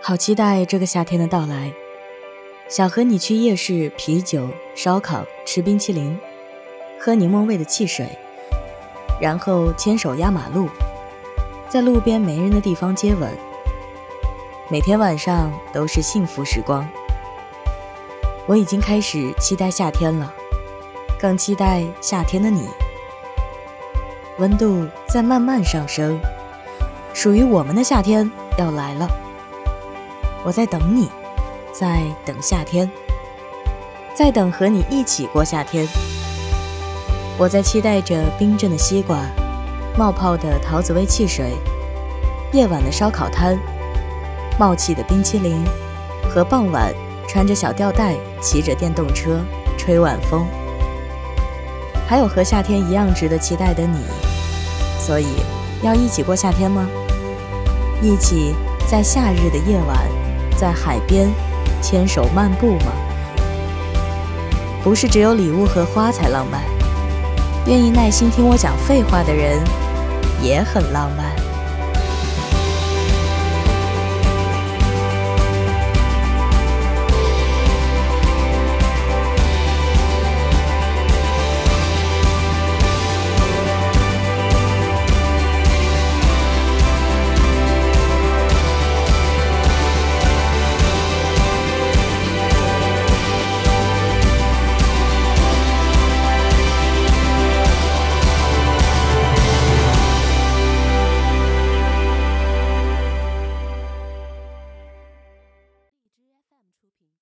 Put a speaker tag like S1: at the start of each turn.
S1: 好期待这个夏天的到来，想和你去夜市、啤酒、烧烤、吃冰淇淋，喝柠檬味的汽水，然后牵手压马路，在路边没人的地方接吻。每天晚上都是幸福时光。我已经开始期待夏天了，更期待夏天的你。温度在慢慢上升，属于我们的夏天要来了。我在等你，在等夏天，在等和你一起过夏天。我在期待着冰镇的西瓜，冒泡的桃子味汽水，夜晚的烧烤摊，冒气的冰淇淋，和傍晚。穿着小吊带，骑着电动车，吹晚风，还有和夏天一样值得期待的你，所以要一起过夏天吗？一起在夏日的夜晚，在海边牵手漫步吗？不是只有礼物和花才浪漫，愿意耐心听我讲废话的人也很浪漫。